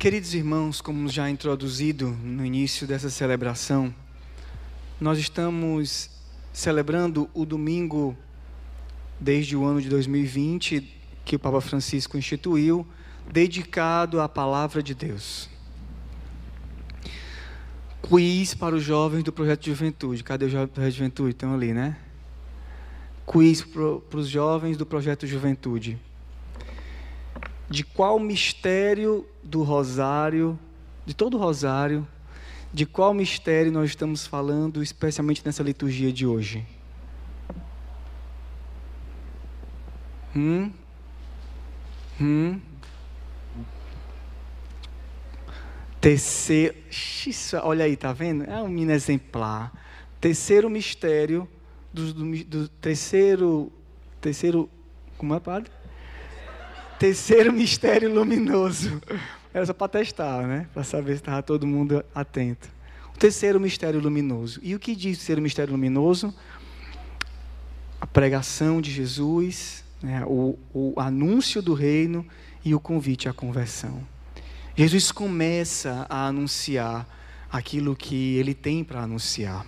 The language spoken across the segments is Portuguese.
Queridos irmãos, como já introduzido no início dessa celebração, nós estamos celebrando o domingo desde o ano de 2020 que o Papa Francisco instituiu, dedicado à palavra de Deus. Quiz para os jovens do projeto de juventude. Cadê o projeto de juventude? Estão ali, né? Quiz para os jovens do projeto de juventude de qual mistério do rosário, de todo o rosário, de qual mistério nós estamos falando, especialmente nessa liturgia de hoje? Hum? Hum? Terceiro. Olha aí, tá vendo? É um menino exemplar. Terceiro mistério do, do, do terceiro. Terceiro. Como é, padre? Terceiro mistério luminoso. Era só para testar, né? Para saber se estava todo mundo atento. O terceiro mistério luminoso. E o que diz o terceiro mistério luminoso? A pregação de Jesus, né? o, o anúncio do reino e o convite à conversão. Jesus começa a anunciar aquilo que ele tem para anunciar.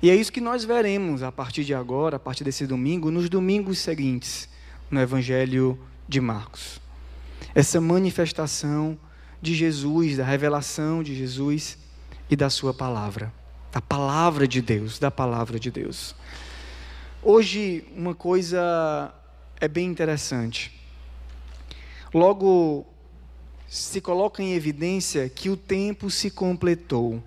E é isso que nós veremos a partir de agora, a partir desse domingo, nos domingos seguintes no Evangelho de Marcos. Essa manifestação de Jesus, da revelação de Jesus e da Sua palavra. Da palavra de Deus, da palavra de Deus. Hoje, uma coisa é bem interessante. Logo, se coloca em evidência que o tempo se completou.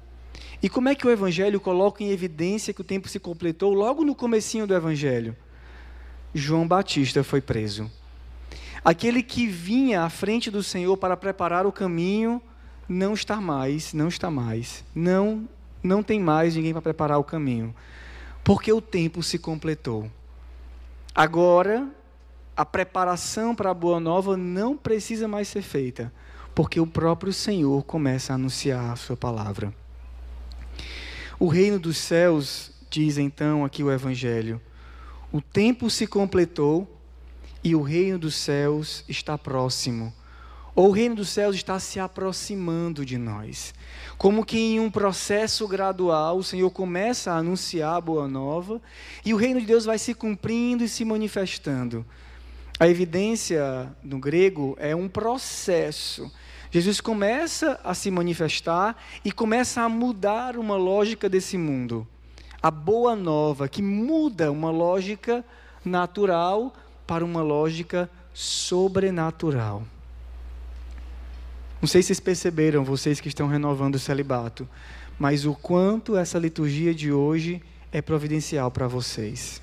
E como é que o Evangelho coloca em evidência que o tempo se completou? Logo no comecinho do Evangelho. João Batista foi preso. Aquele que vinha à frente do Senhor para preparar o caminho, não está mais, não está mais. Não, não tem mais ninguém para preparar o caminho. Porque o tempo se completou. Agora, a preparação para a boa nova não precisa mais ser feita, porque o próprio Senhor começa a anunciar a sua palavra. O reino dos céus, diz então aqui o evangelho, o tempo se completou e o reino dos céus está próximo. Ou o reino dos céus está se aproximando de nós. Como que em um processo gradual, o Senhor começa a anunciar a boa nova e o reino de Deus vai se cumprindo e se manifestando. A evidência no grego é um processo. Jesus começa a se manifestar e começa a mudar uma lógica desse mundo a boa nova, que muda uma lógica natural para uma lógica sobrenatural. Não sei se vocês perceberam, vocês que estão renovando o celibato, mas o quanto essa liturgia de hoje é providencial para vocês.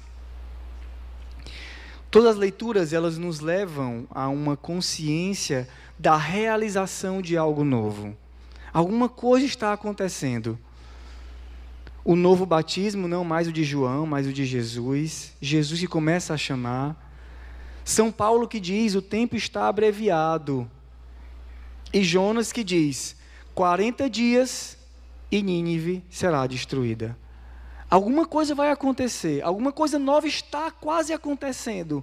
Todas as leituras, elas nos levam a uma consciência da realização de algo novo. Alguma coisa está acontecendo o novo batismo, não mais o de João, mas o de Jesus. Jesus que começa a chamar. São Paulo que diz: o tempo está abreviado. E Jonas que diz: 40 dias e Nínive será destruída. Alguma coisa vai acontecer, alguma coisa nova está quase acontecendo.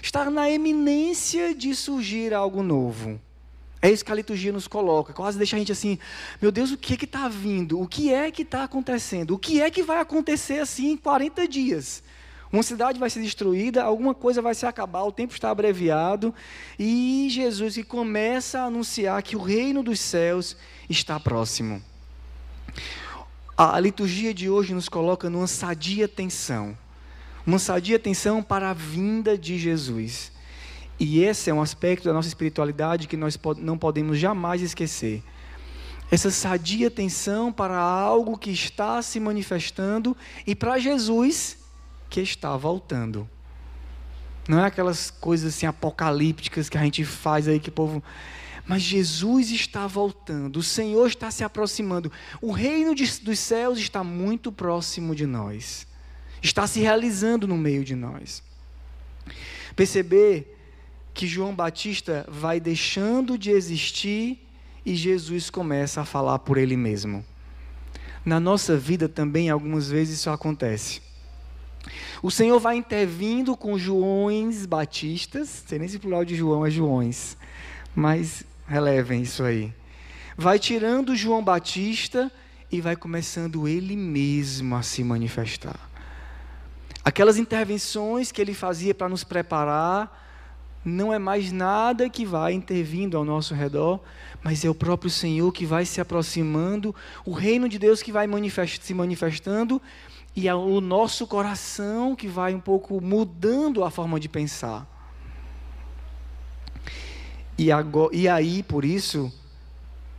Está na eminência de surgir algo novo. É isso que a liturgia nos coloca, quase deixa a gente assim, meu Deus, o que é que está vindo? O que é que está acontecendo? O que é que vai acontecer assim em 40 dias? Uma cidade vai ser destruída, alguma coisa vai se acabar, o tempo está abreviado, e Jesus que começa a anunciar que o reino dos céus está próximo. A liturgia de hoje nos coloca numa sadia tensão, uma sadia tensão para a vinda de Jesus. E esse é um aspecto da nossa espiritualidade que nós não podemos jamais esquecer. Essa sadia atenção para algo que está se manifestando e para Jesus que está voltando. Não é aquelas coisas assim apocalípticas que a gente faz aí que o povo. Mas Jesus está voltando, o Senhor está se aproximando, o reino de, dos céus está muito próximo de nós, está se realizando no meio de nós. Perceber que João Batista vai deixando de existir e Jesus começa a falar por ele mesmo. Na nossa vida também, algumas vezes isso acontece. O Senhor vai intervindo com Joões Batistas, sei nem se plural de João é Joões, mas relevem isso aí. Vai tirando João Batista e vai começando ele mesmo a se manifestar. Aquelas intervenções que ele fazia para nos preparar, não é mais nada que vai intervindo ao nosso redor, mas é o próprio Senhor que vai se aproximando, o reino de Deus que vai manifest se manifestando e é o nosso coração que vai um pouco mudando a forma de pensar. E, agora, e aí, por isso,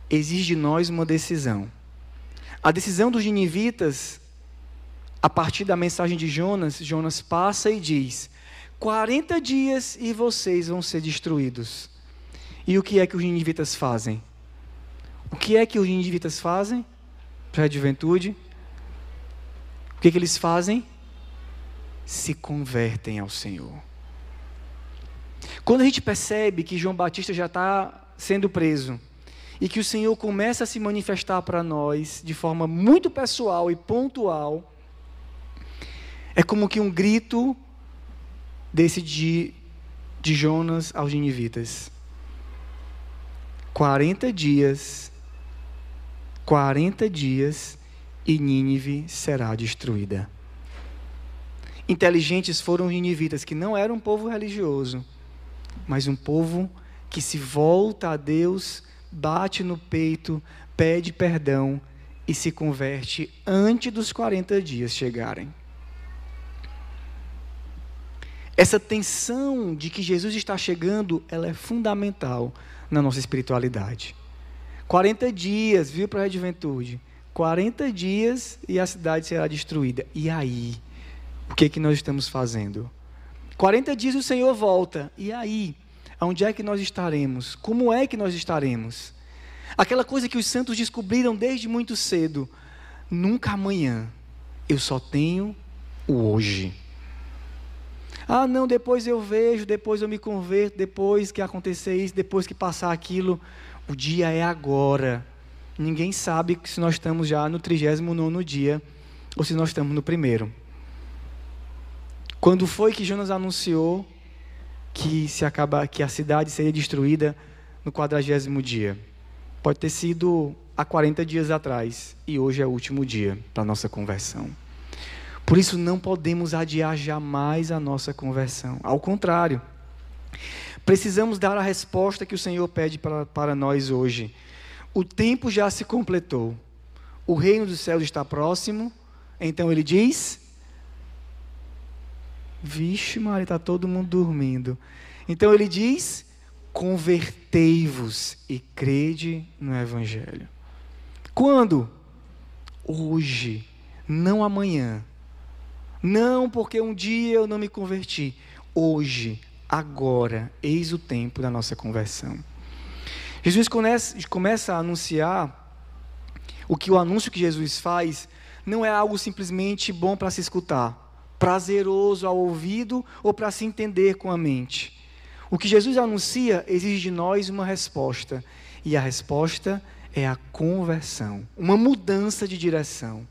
exige de nós uma decisão. A decisão dos ninivitas, a partir da mensagem de Jonas, Jonas passa e diz: 40 dias e vocês vão ser destruídos. E o que é que os ninivitas fazem? O que é que os ninivitas fazem para a juventude? O que, é que eles fazem? Se convertem ao Senhor. Quando a gente percebe que João Batista já está sendo preso, e que o Senhor começa a se manifestar para nós de forma muito pessoal e pontual, é como que um grito desse de, Jonas aos ninivitas. 40 dias, 40 dias e Nínive será destruída. Inteligentes foram os ninivitas, que não eram um povo religioso, mas um povo que se volta a Deus bate no peito, pede perdão e se converte antes dos 40 dias chegarem. Essa tensão de que Jesus está chegando, ela é fundamental na nossa espiritualidade. 40 dias, viu para a juventude? 40 dias e a cidade será destruída. E aí? O que, é que nós estamos fazendo? 40 dias o Senhor volta. E aí? Onde é que nós estaremos? Como é que nós estaremos? Aquela coisa que os santos descobriram desde muito cedo. Nunca amanhã. Eu só tenho o hoje. Ah, não, depois eu vejo, depois eu me converto, depois que acontecer isso, depois que passar aquilo. O dia é agora. Ninguém sabe se nós estamos já no 39 dia ou se nós estamos no primeiro. Quando foi que Jonas anunciou que se acaba, que a cidade seria destruída no quadragésimo dia. Pode ter sido há 40 dias atrás e hoje é o último dia para a nossa conversão. Por isso não podemos adiar jamais a nossa conversão. Ao contrário, precisamos dar a resposta que o Senhor pede para, para nós hoje. O tempo já se completou. O reino dos céus está próximo. Então ele diz: Vixe, Maria, está todo mundo dormindo. Então ele diz: convertei-vos e crede no Evangelho. Quando? Hoje, não amanhã. Não porque um dia eu não me converti. Hoje, agora, eis o tempo da nossa conversão. Jesus começa a anunciar o que o anúncio que Jesus faz não é algo simplesmente bom para se escutar prazeroso ao ouvido ou para se entender com a mente. O que Jesus anuncia exige de nós uma resposta, e a resposta é a conversão, uma mudança de direção,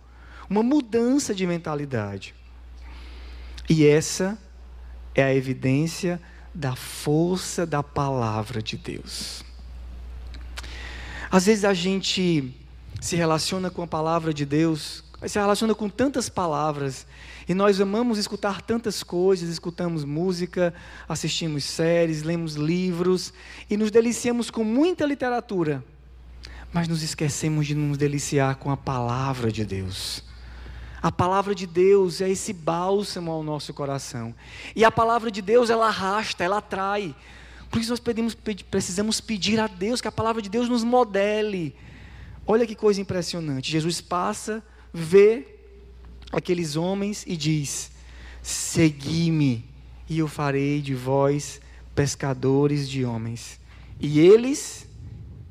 uma mudança de mentalidade. E essa é a evidência da força da palavra de Deus. Às vezes a gente se relaciona com a palavra de Deus, se relaciona com tantas palavras e nós amamos escutar tantas coisas, escutamos música, assistimos séries, lemos livros e nos deliciamos com muita literatura, mas nos esquecemos de nos deliciar com a palavra de Deus. A palavra de Deus é esse bálsamo ao nosso coração. E a palavra de Deus, ela arrasta, ela atrai. Por isso nós pedimos, precisamos pedir a Deus que a palavra de Deus nos modele. Olha que coisa impressionante. Jesus passa, vê aqueles homens e diz: Segui-me, e eu farei de vós pescadores de homens. E eles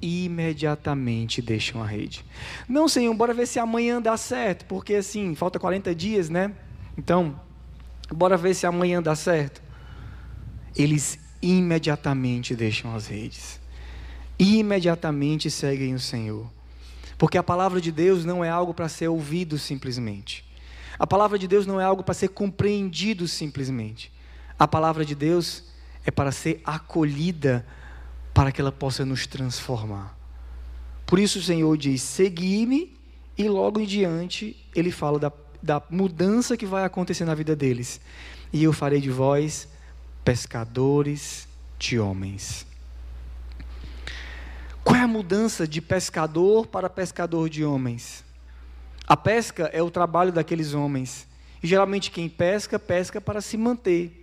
imediatamente deixam a rede. Não, Senhor, bora ver se amanhã dá certo, porque assim, falta 40 dias, né? Então, bora ver se amanhã dá certo. Eles imediatamente deixam as redes. Imediatamente seguem o Senhor. Porque a palavra de Deus não é algo para ser ouvido simplesmente. A palavra de Deus não é algo para ser compreendido simplesmente. A palavra de Deus é para ser acolhida para que ela possa nos transformar. Por isso o Senhor diz: segui-me, e logo em diante ele fala da, da mudança que vai acontecer na vida deles. E eu farei de vós pescadores de homens. Qual é a mudança de pescador para pescador de homens? A pesca é o trabalho daqueles homens. E geralmente quem pesca, pesca para se manter.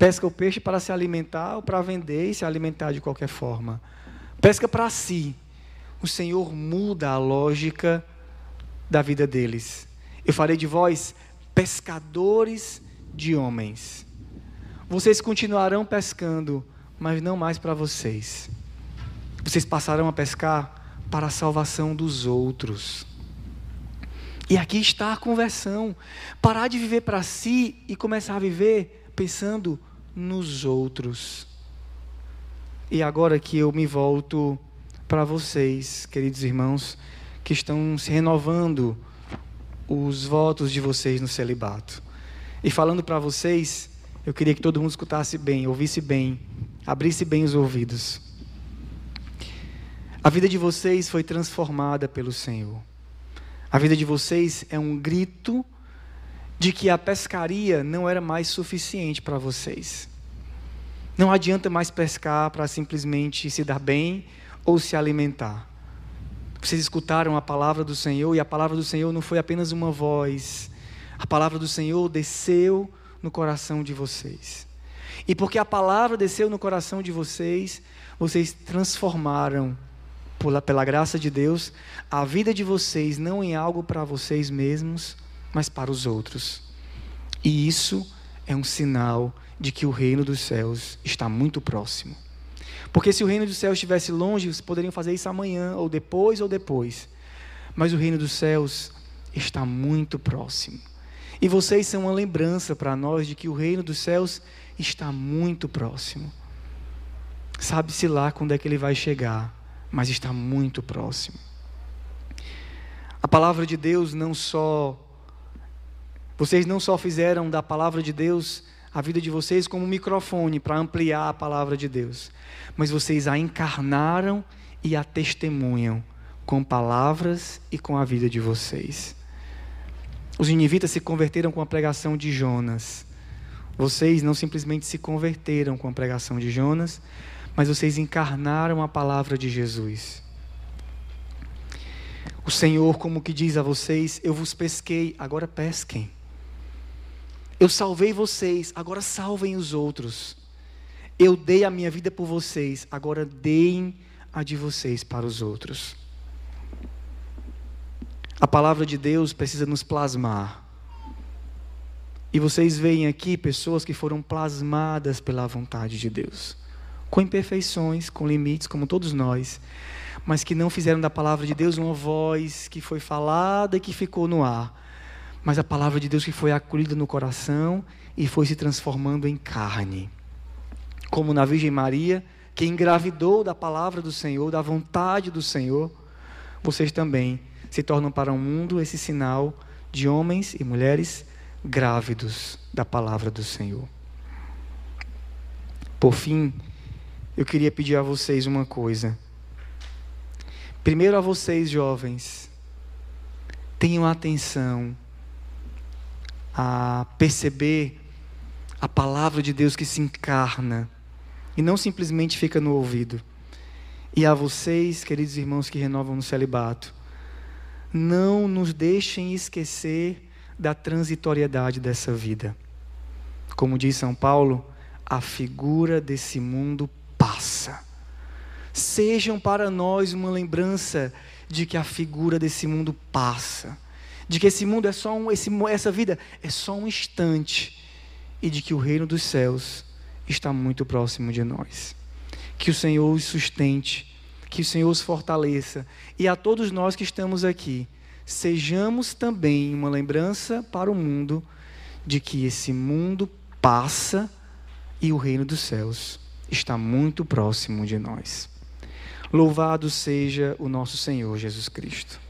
Pesca o peixe para se alimentar ou para vender e se alimentar de qualquer forma. Pesca para si. O Senhor muda a lógica da vida deles. Eu farei de vós pescadores de homens. Vocês continuarão pescando, mas não mais para vocês. Vocês passarão a pescar para a salvação dos outros. E aqui está a conversão. Parar de viver para si e começar a viver pensando nos outros. E agora que eu me volto para vocês, queridos irmãos, que estão se renovando os votos de vocês no celibato. E falando para vocês, eu queria que todo mundo escutasse bem, ouvisse bem, abrisse bem os ouvidos. A vida de vocês foi transformada pelo Senhor. A vida de vocês é um grito de que a pescaria não era mais suficiente para vocês. Não adianta mais pescar para simplesmente se dar bem ou se alimentar. Vocês escutaram a palavra do Senhor e a palavra do Senhor não foi apenas uma voz. A palavra do Senhor desceu no coração de vocês. E porque a palavra desceu no coração de vocês, vocês transformaram pela graça de Deus, a vida de vocês não em algo para vocês mesmos, mas para os outros. E isso é um sinal de que o reino dos céus está muito próximo. Porque se o reino dos céus estivesse longe, vocês poderiam fazer isso amanhã, ou depois, ou depois. Mas o reino dos céus está muito próximo. E vocês são uma lembrança para nós de que o reino dos céus está muito próximo. Sabe-se lá quando é que ele vai chegar mas está muito próximo. A palavra de Deus não só. Vocês não só fizeram da palavra de Deus a vida de vocês como um microfone para ampliar a palavra de Deus, mas vocês a encarnaram e a testemunham com palavras e com a vida de vocês. Os ninivitas se converteram com a pregação de Jonas. Vocês não simplesmente se converteram com a pregação de Jonas, mas vocês encarnaram a palavra de Jesus. O Senhor, como que diz a vocês: Eu vos pesquei, agora pesquem. Eu salvei vocês, agora salvem os outros. Eu dei a minha vida por vocês, agora deem a de vocês para os outros. A palavra de Deus precisa nos plasmar. E vocês veem aqui pessoas que foram plasmadas pela vontade de Deus com imperfeições, com limites, como todos nós, mas que não fizeram da palavra de Deus uma voz que foi falada e que ficou no ar, mas a palavra de Deus que foi acolhida no coração e foi se transformando em carne. Como na Virgem Maria, que engravidou da palavra do Senhor, da vontade do Senhor, vocês também se tornam para o mundo esse sinal de homens e mulheres grávidos da palavra do Senhor. Por fim, eu queria pedir a vocês uma coisa. Primeiro a vocês, jovens, tenham atenção a perceber a palavra de Deus que se encarna e não simplesmente fica no ouvido. E a vocês, queridos irmãos que renovam no celibato, não nos deixem esquecer da transitoriedade dessa vida. Como diz São Paulo, a figura desse mundo passa. Sejam para nós uma lembrança de que a figura desse mundo passa, de que esse mundo é só um, esse, essa vida é só um instante e de que o reino dos céus está muito próximo de nós. Que o Senhor os sustente, que o Senhor os fortaleça e a todos nós que estamos aqui, sejamos também uma lembrança para o mundo de que esse mundo passa e o reino dos céus está muito próximo de nós. Louvado seja o nosso Senhor Jesus Cristo.